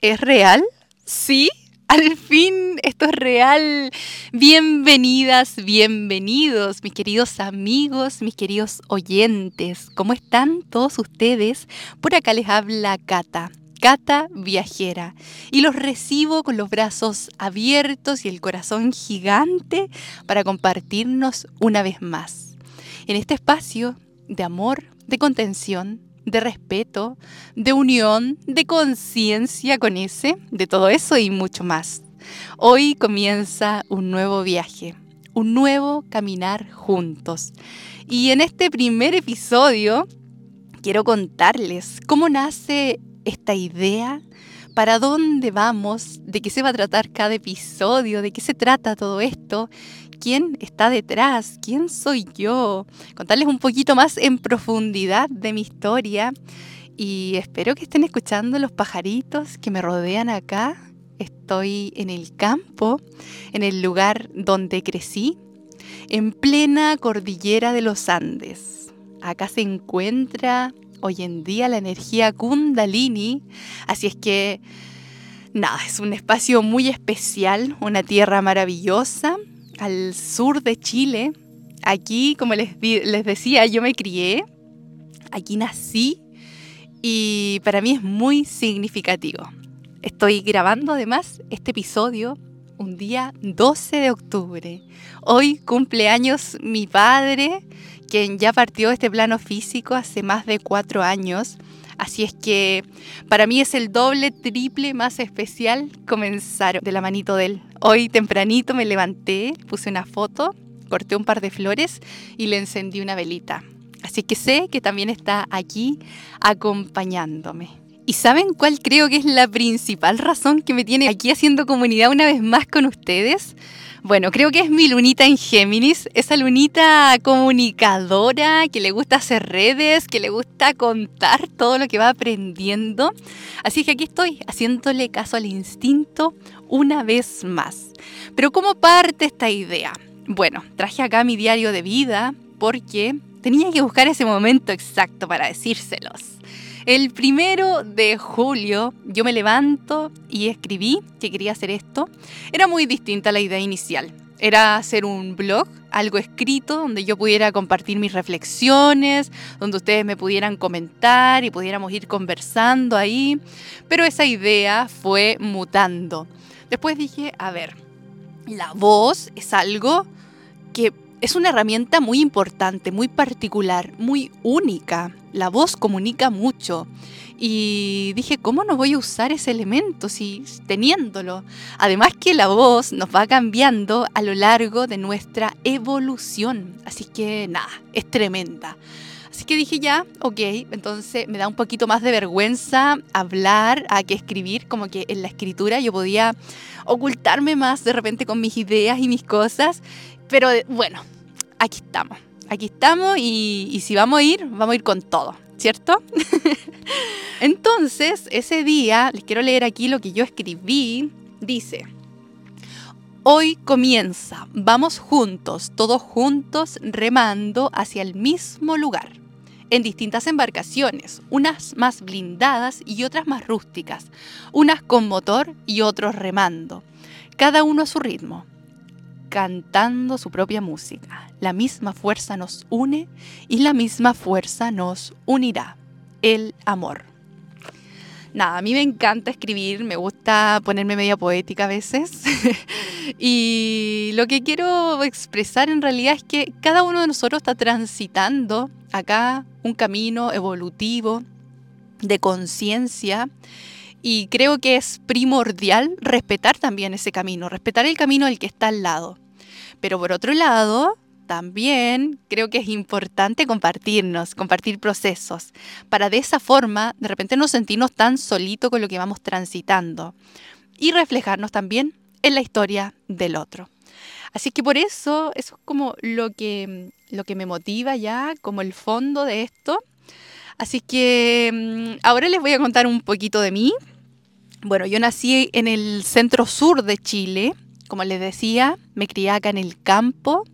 ¿Es real? ¿Sí? Al fin, esto es real. Bienvenidas, bienvenidos, mis queridos amigos, mis queridos oyentes. ¿Cómo están todos ustedes? Por acá les habla Cata. Cata Viajera y los recibo con los brazos abiertos y el corazón gigante para compartirnos una vez más. En este espacio de amor, de contención, de respeto, de unión, de conciencia con ese, de todo eso y mucho más. Hoy comienza un nuevo viaje, un nuevo caminar juntos. Y en este primer episodio quiero contarles cómo nace esta idea, para dónde vamos, de qué se va a tratar cada episodio, de qué se trata todo esto quién está detrás, quién soy yo, contarles un poquito más en profundidad de mi historia y espero que estén escuchando los pajaritos que me rodean acá. Estoy en el campo, en el lugar donde crecí, en plena cordillera de los Andes. Acá se encuentra hoy en día la energía kundalini, así es que nada, es un espacio muy especial, una tierra maravillosa al sur de Chile. Aquí, como les, les decía, yo me crié, aquí nací y para mí es muy significativo. Estoy grabando además este episodio un día 12 de octubre. Hoy cumpleaños mi padre, quien ya partió de este plano físico hace más de cuatro años. Así es que para mí es el doble, triple más especial comenzar de la manito de él. Hoy tempranito me levanté, puse una foto, corté un par de flores y le encendí una velita. Así que sé que también está aquí acompañándome. ¿Y saben cuál creo que es la principal razón que me tiene aquí haciendo comunidad una vez más con ustedes? Bueno, creo que es mi lunita en Géminis, esa lunita comunicadora que le gusta hacer redes, que le gusta contar todo lo que va aprendiendo. Así que aquí estoy haciéndole caso al instinto una vez más. Pero ¿cómo parte esta idea? Bueno, traje acá mi diario de vida porque tenía que buscar ese momento exacto para decírselos. El primero de julio yo me levanto y escribí que quería hacer esto. Era muy distinta a la idea inicial. Era hacer un blog, algo escrito, donde yo pudiera compartir mis reflexiones, donde ustedes me pudieran comentar y pudiéramos ir conversando ahí. Pero esa idea fue mutando. Después dije, a ver, la voz es algo que es una herramienta muy importante, muy particular, muy única. La voz comunica mucho. Y dije, ¿cómo no voy a usar ese elemento si teniéndolo? Además que la voz nos va cambiando a lo largo de nuestra evolución. Así que nada, es tremenda. Así que dije ya, ok, entonces me da un poquito más de vergüenza hablar a que escribir, como que en la escritura yo podía ocultarme más de repente con mis ideas y mis cosas pero bueno, aquí estamos. Aquí estamos y, si vamos a ir, vamos a ir con todo, ¿cierto? Entonces, ese día, les quiero leer aquí lo que yo escribí. Dice, hoy comienza, vamos juntos, todos juntos, remando hacia el mismo lugar, en distintas embarcaciones, unas más blindadas y otras más rústicas, unas con motor y otros remando, cada uno a su ritmo cantando su propia música. La misma fuerza nos une y la misma fuerza nos unirá, el amor. Nada, a mí me encanta escribir, me gusta ponerme media poética a veces. y lo que quiero expresar en realidad es que cada uno de nosotros está transitando acá un camino evolutivo de conciencia y creo que es primordial respetar también ese camino, respetar el camino del que está al lado. Pero por otro lado, también creo que es importante compartirnos, compartir procesos, para de esa forma de repente no sentirnos tan solitos con lo que vamos transitando y reflejarnos también en la historia del otro. Así que por eso, eso es como lo que, lo que me motiva ya, como el fondo de esto. Así que mm, ahora les voy a contar un poquito de mí. Bueno, yo nací en el centro sur de Chile. Como les decía, me crié acá en el campo.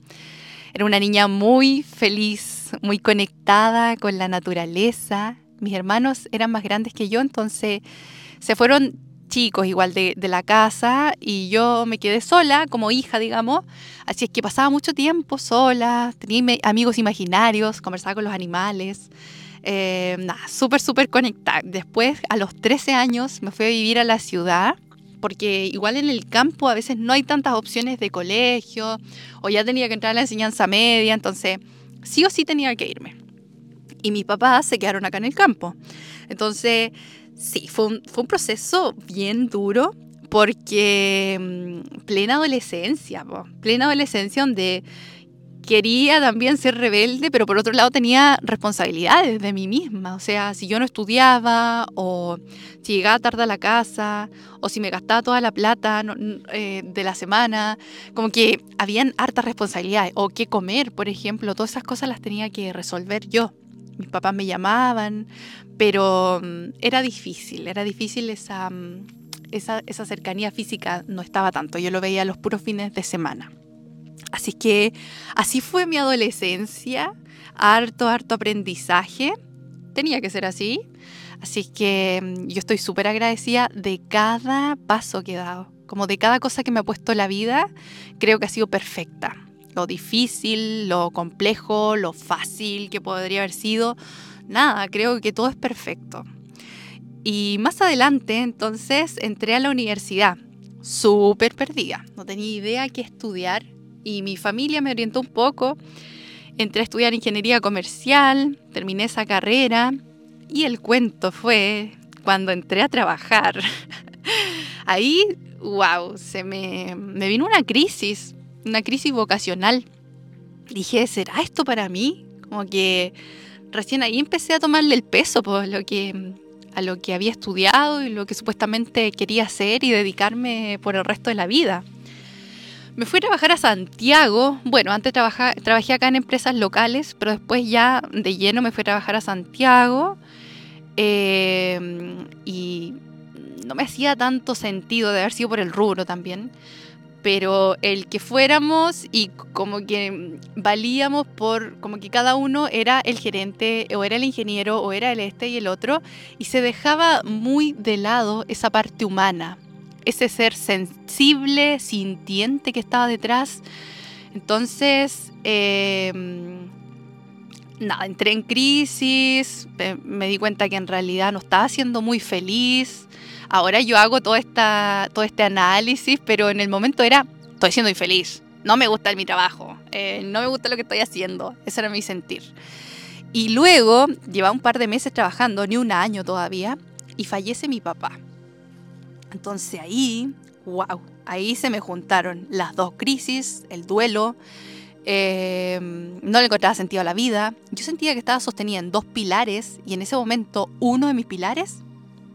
Era una niña muy feliz, muy conectada con la naturaleza. Mis hermanos eran más grandes que yo, entonces se fueron chicos igual de, de, la casa y yo me quedé sola como hija, digamos. Así es que pasaba mucho tiempo sola, tenía amigos imaginarios, conversaba con los animales. Eh, nada, súper, súper conectada. Después, a los 13 años, me fui a vivir a la ciudad porque igual en el campo a veces no hay tantas opciones de colegio o ya tenía que entrar a la enseñanza media, entonces sí o sí tenía que irme. Y mis papás se quedaron acá en el campo. Entonces, sí, fue un, fue un proceso bien duro porque mm, plena adolescencia, plena adolescencia donde quería también ser rebelde, pero por otro lado tenía responsabilidades de mí misma. O sea, si yo no estudiaba, o si llegaba tarde a la casa, o si me gastaba toda la plata eh, de la semana, como que habían hartas responsabilidades. O qué comer, por ejemplo, todas esas cosas las tenía que resolver yo. Mis papás me llamaban, pero mm, era difícil, era difícil esa, mm, esa, esa cercanía física, no estaba tanto. Yo lo veía los puros fines de semana. Así que así fue mi adolescencia, harto, harto aprendizaje. Tenía que ser así. Así que mm, yo estoy súper agradecida de cada paso que he dado. Como de cada cosa que me ha puesto la vida, creo que ha sido perfecta. Lo difícil, lo complejo, lo fácil que podría haber sido. Nada, creo que todo es perfecto. Y más adelante, entonces, entré a la universidad, súper perdida. No tenía idea qué estudiar y mi familia me orientó un poco. Entré a estudiar ingeniería comercial, terminé esa carrera y el cuento fue cuando entré a trabajar. Ahí, wow, se me, me vino una crisis, una crisis vocacional. Dije, ¿será esto para mí? Como que recién ahí empecé a tomarle el peso por lo que, a lo que había estudiado y lo que supuestamente quería hacer y dedicarme por el resto de la vida. Me fui a trabajar a Santiago. Bueno, antes trabajé acá en empresas locales, pero después ya de lleno me fui a trabajar a Santiago. Eh, y no me hacía tanto sentido de haber sido por el rubro también. Pero el que fuéramos y como que valíamos por, como que cada uno era el gerente o era el ingeniero o era el este y el otro, y se dejaba muy de lado esa parte humana ese ser sensible, sintiente que estaba detrás. Entonces, em, nada, entré en crisis, me di cuenta que en realidad no estaba siendo muy feliz. Ahora yo hago todo, esta, todo este análisis, pero en el momento era, estoy siendo infeliz, no me gusta mi trabajo, eh, no me gusta lo que estoy haciendo, ese era mi sentir. Y luego, llevaba un par de meses trabajando, ni un año todavía, y fallece mi papá. Entonces ahí, wow, ahí se me juntaron las dos crisis, el duelo, eh, no le encontraba sentido a la vida. Yo sentía que estaba sostenida en dos pilares y en ese momento uno de mis pilares,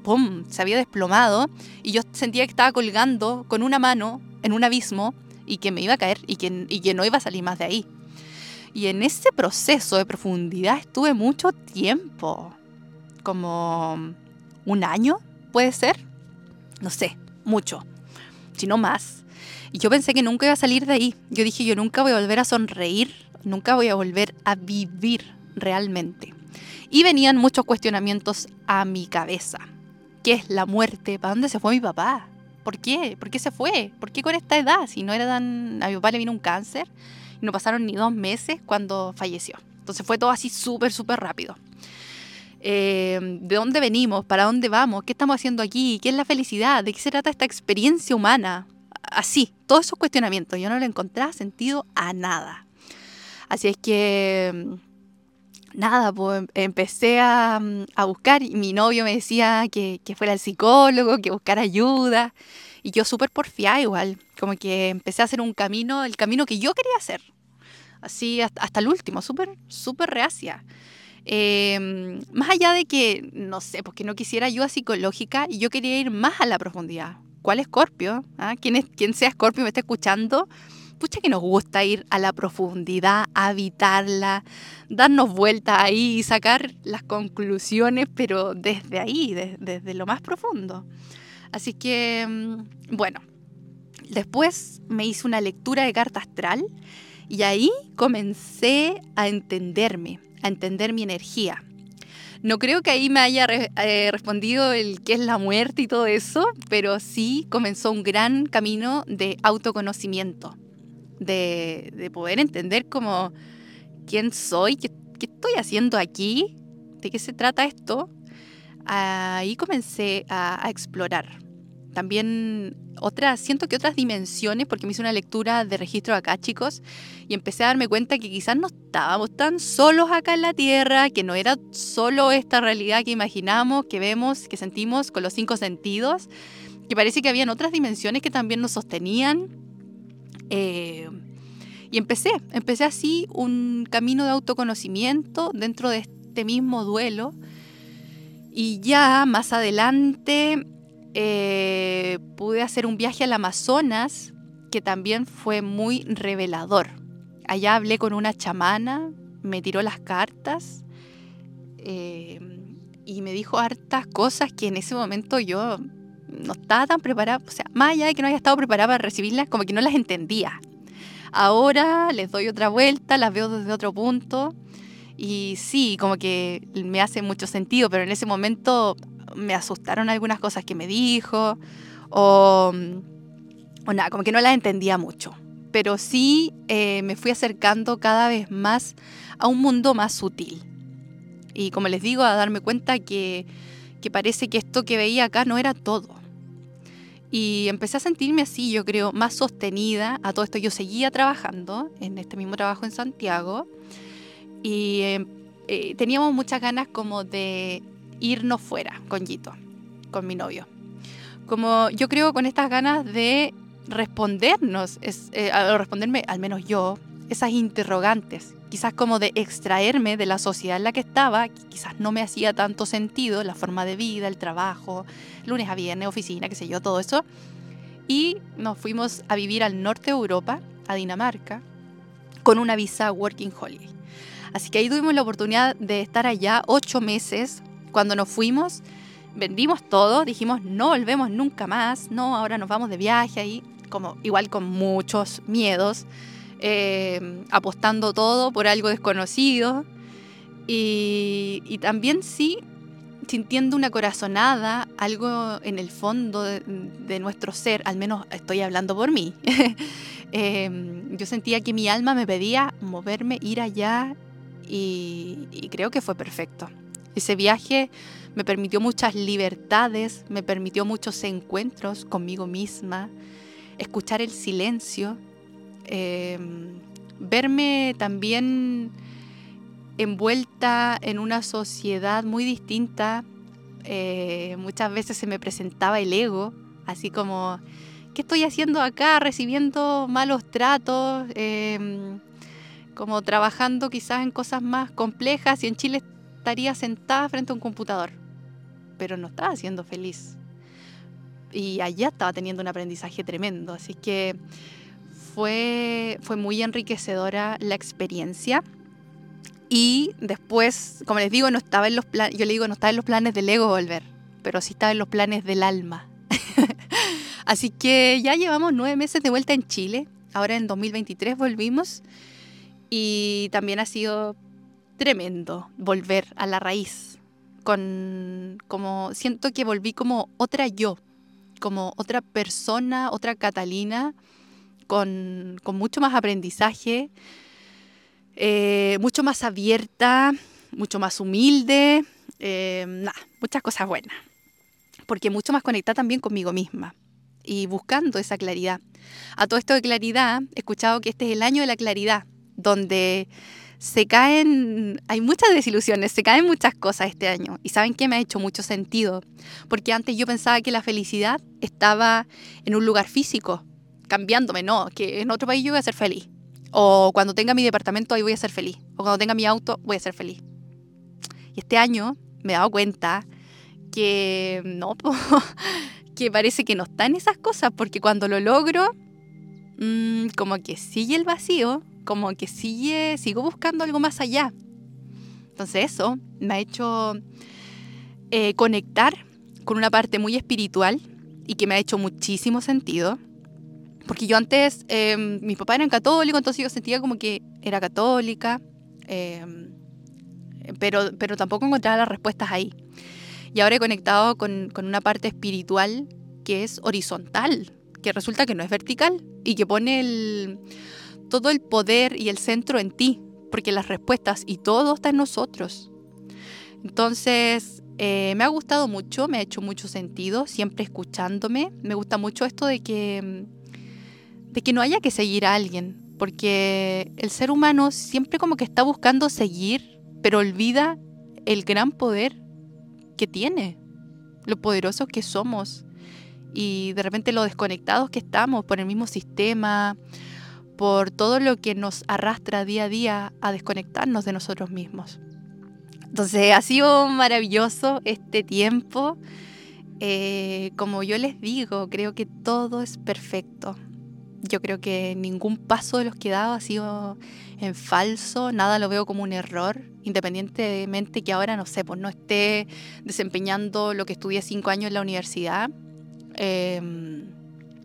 ¡pum!, se había desplomado y yo sentía que estaba colgando con una mano en un abismo y que me iba a caer y que, y que no iba a salir más de ahí. Y en ese proceso de profundidad estuve mucho tiempo, como un año, puede ser no sé, mucho, si no más. Y yo pensé que nunca iba a salir de ahí. Yo dije, yo nunca voy a volver a sonreír, nunca voy a volver a vivir realmente. Y venían muchos cuestionamientos a mi cabeza. ¿Qué es la muerte? ¿Para dónde se fue mi papá? ¿Por qué? ¿Por qué se fue? ¿Por qué con esta edad? Si no era tan... A mi papá le vino un cáncer y no pasaron ni dos meses cuando falleció. Entonces fue todo así súper, súper rápido. Eh, de dónde venimos, para dónde vamos, qué estamos haciendo aquí, qué es la felicidad, de qué se trata esta experiencia humana. Así, todos esos cuestionamientos, yo no le encontraba sentido a nada. Así es que, nada, pues empecé a, buscar y mi novio me decía que, fuera el psicólogo, que buscara ayuda. Y yo súper porfiada igual, como que empecé a hacer un camino, el camino que yo quería hacer. Así hasta, hasta el último, súper, súper reacia. Em, más allá de que, no sé, porque no quisiera ayuda psicológica, yo quería ir más a la profundidad. ¿Cuál Escorpio? ¿Ah? ¿Quién, es, ¿Quién sea Escorpio me está escuchando? Pucha que nos gusta ir a la profundidad, habitarla, darnos vuelta ahí y sacar las conclusiones, pero desde ahí, desde lo más profundo. Así que, mm, bueno, después me hice una lectura de carta astral y ahí comencé a entenderme, a entender mi energía. No creo que ahí me haya eh, respondido el qué es la muerte y todo eso, pero sí comenzó un gran camino de autoconocimiento, de, poder entender como quién soy, qué, estoy haciendo aquí, de qué se trata esto. Ahí comencé a explorar también otras, siento que otras dimensiones, porque me hice una lectura de registro acá, chicos, y empecé a darme cuenta que quizás no estábamos tan solos acá en la Tierra, que no era solo esta realidad que imaginamos, que vemos, que sentimos con los cinco sentidos, que parece que habían otras dimensiones que también nos sostenían. Eh, y empecé, empecé así un camino de autoconocimiento dentro de este mismo duelo. Y ya más adelante eh, pude hacer un viaje al Amazonas que también fue muy revelador. Allá hablé con una chamana, me tiró las cartas eh, y me dijo hartas cosas que en ese momento yo no estaba tan preparada, o sea, más allá de que no haya estado preparada para recibirlas, como que no las entendía. Ahora les doy otra vuelta, las veo desde otro punto y sí, como que me hace mucho sentido, pero en ese momento me asustaron algunas cosas que me dijo o, o nada, como que no las entendía mucho. Pero sí eh, me fui acercando cada vez más a un mundo más sutil. Y como les digo, a darme cuenta que, que parece que esto que veía acá no era todo. Y empecé a sentirme así, yo creo, más sostenida. A todo esto yo seguía trabajando en este mismo trabajo en Santiago. Y eh, eh, teníamos muchas ganas como de irnos fuera con Gito, con mi novio. Como yo creo con estas ganas de respondernos, es, eh, responderme, al menos yo, esas interrogantes, quizás como de extraerme de la sociedad en la que estaba, quizás no me hacía tanto sentido la forma de vida, el trabajo, lunes a viernes, oficina, qué sé yo, todo eso. Y nos fuimos a vivir al norte de Europa, a Dinamarca, con una visa Working Holiday. Así que ahí tuvimos la oportunidad de estar allá ocho meses cuando nos fuimos, vendimos todo, dijimos no volvemos nunca más, no, ahora nos vamos de viaje ahí, como igual con muchos miedos, eh, apostando todo por algo desconocido y, también sí sintiendo una corazonada, algo en el fondo de, nuestro ser, al menos estoy hablando por mí. Em, yo sentía que mi alma me pedía moverme, ir allá y creo que fue perfecto. Ese viaje me permitió muchas libertades, me permitió muchos encuentros conmigo misma, escuchar el silencio, em, verme también envuelta en una sociedad muy distinta. Eh, muchas veces se me presentaba el ego, así como, ¿qué estoy haciendo acá? Recibiendo malos tratos, em, como trabajando quizás en cosas más complejas y en Chile estaría sentada frente a un computador, pero no estaba siendo feliz. Y allá estaba teniendo un aprendizaje tremendo, así que fue, fue muy enriquecedora la experiencia. Y después, como les digo, no estaba en los planes, yo le digo, no estaba en los planes del ego volver, pero sí estaba en los planes del alma. Así que ya llevamos nueve meses de vuelta en Chile. Ahora en 2023 volvimos. Y también ha sido tremendo volver a la raíz. Con como siento que volví como otra yo, como otra persona, otra Catalina, con, mucho más aprendizaje, eh, mucho más abierta, mucho más humilde, eh, muchas cosas buenas. Porque mucho más conectada también conmigo misma y buscando esa claridad. A todo esto de claridad, he escuchado que este es el año de la claridad, donde se caen, hay muchas desilusiones, se caen muchas cosas este año. Y saben que me ha hecho mucho sentido, porque antes yo pensaba que la felicidad estaba en un lugar físico, cambiándome, no, que en otro país yo voy a ser feliz. O cuando tenga mi departamento ahí voy a ser feliz. O cuando tenga mi auto voy a ser feliz. Y este año me he dado cuenta que no, que parece que no están esas cosas, porque cuando lo logro, mm, como que sigue el vacío como que sigue, sigo buscando algo más allá. Entonces eso me ha hecho eh, conectar con una parte muy espiritual y que me ha hecho muchísimo sentido. Porque yo antes, eh, mis papás eran católicos, entonces yo sentía como que era católica. Em, pero, pero tampoco encontraba las respuestas ahí. Y ahora he conectado con, con una parte espiritual que es horizontal, que resulta que no es vertical y que pone el, todo el poder y el centro en ti, porque las respuestas y todo está en nosotros. Entonces, eh, me ha gustado mucho, me ha hecho mucho sentido, siempre escuchándome. Me gusta mucho esto de que, de que no haya que seguir a alguien, porque el ser humano siempre como que está buscando seguir, pero olvida el gran poder que tiene, lo poderosos que somos y de repente lo desconectados que estamos por el mismo sistema, por todo lo que nos arrastra día a día a desconectarnos de nosotros mismos. Entonces ha sido maravilloso este tiempo. Eh, como yo les digo, creo que todo es perfecto. Yo creo que ningún paso de los que he dado ha sido en falso, nada lo veo como un error, independientemente que ahora, no sé, pues no esté desempeñando lo que estudié cinco años en la universidad. Em,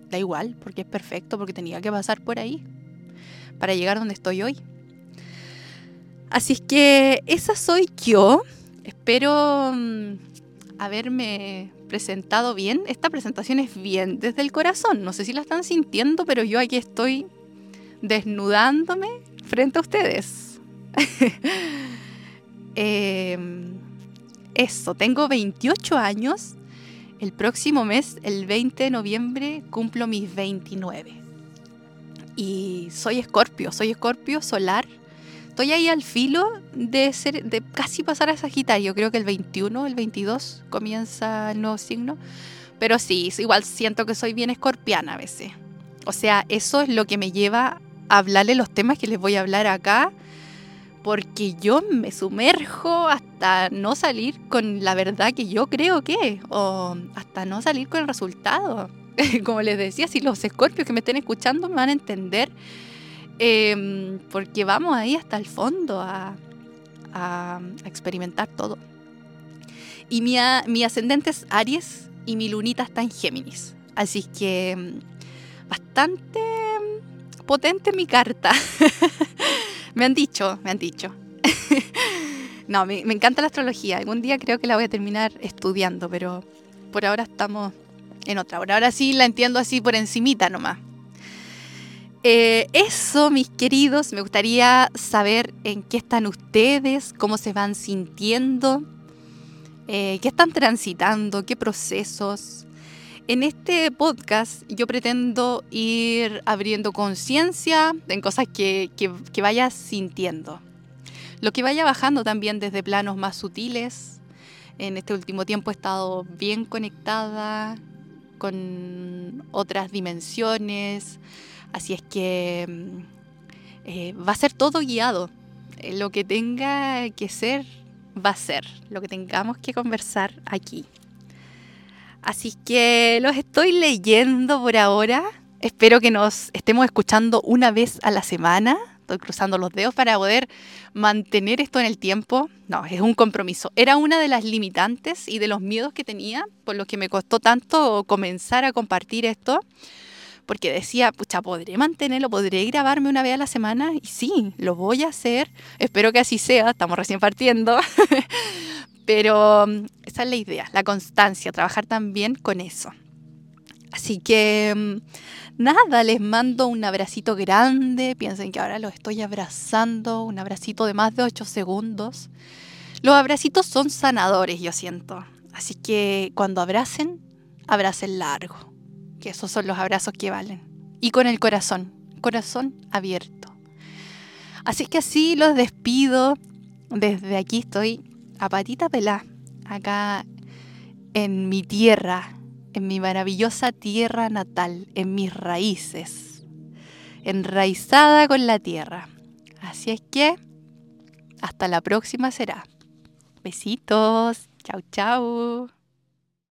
da igual, porque es perfecto, porque tenía que pasar por ahí para llegar donde estoy hoy. Así es que esa soy yo. Espero mm, haberme presentado bien. Esta presentación es bien desde el corazón. No sé si la están sintiendo, pero yo aquí estoy desnudándome frente a ustedes. Em, eso, tengo 28 años. El próximo mes, el 20 de noviembre, cumplo mis 29 y soy escorpio, soy escorpio solar. Estoy ahí al filo de ser, de casi pasar a Sagitario. Creo que el 21, el 22 comienza el nuevo signo. Pero sí, igual siento que soy bien escorpiana a veces. O sea, eso es lo que me lleva a hablarle los temas que les voy a hablar acá. Porque yo me sumerjo hasta no salir con la verdad que yo creo que, o hasta no salir con el resultado. como les decía, si los escorpios que me estén escuchando me van a entender, em, porque vamos ahí hasta el fondo a, experimentar todo. Y mi, ascendente es Aries y mi lunita está en Géminis. Así que em, bastante em, potente mi carta. me han dicho, me han dicho. no, me encanta la astrología. Algún día creo que la voy a terminar estudiando, pero por ahora estamos en otra hora. Ahora sí la entiendo así por encimita nomás. Eh, eso, mis queridos, me gustaría saber en qué están ustedes, cómo se van sintiendo, eh, qué están transitando, qué procesos. En este podcast yo pretendo ir abriendo conciencia en cosas que, que, que vaya sintiendo. Lo que vaya bajando también desde planos más sutiles. En este último tiempo he estado bien conectada con otras dimensiones. Así es que mm, eh, va a ser todo guiado. Eh, lo que tenga que ser, va a ser. Lo que tengamos que conversar aquí. Así que los estoy leyendo por ahora. Espero que nos estemos escuchando una vez a la semana estoy cruzando los dedos para poder mantener esto en el tiempo. No, es un compromiso. Era una de las limitantes y de los miedos que tenía, por los que me costó tanto comenzar a compartir esto, porque decía, pucha, ¿podré mantenerlo? ¿Podré grabarme una vez a la semana? Y sí, lo voy a hacer. Espero que así sea, estamos recién partiendo. Pero mm, esa es la idea, la constancia, trabajar también con eso. Así que mm, nada, les mando un abracito grande. Piensen que ahora los estoy abrazando, un abracito de más de 8 segundos. Los abracitos son sanadores, yo siento. Así que cuando abracen, abracen largo. Que esos son los abrazos que valen. Y con el corazón, corazón abierto. Así que así los despido. Desde aquí estoy a patita pelá, acá en mi tierra, en mi maravillosa tierra natal, en mis raíces, enraizada con la tierra. Así es que, hasta la próxima será. Besitos, chau chau.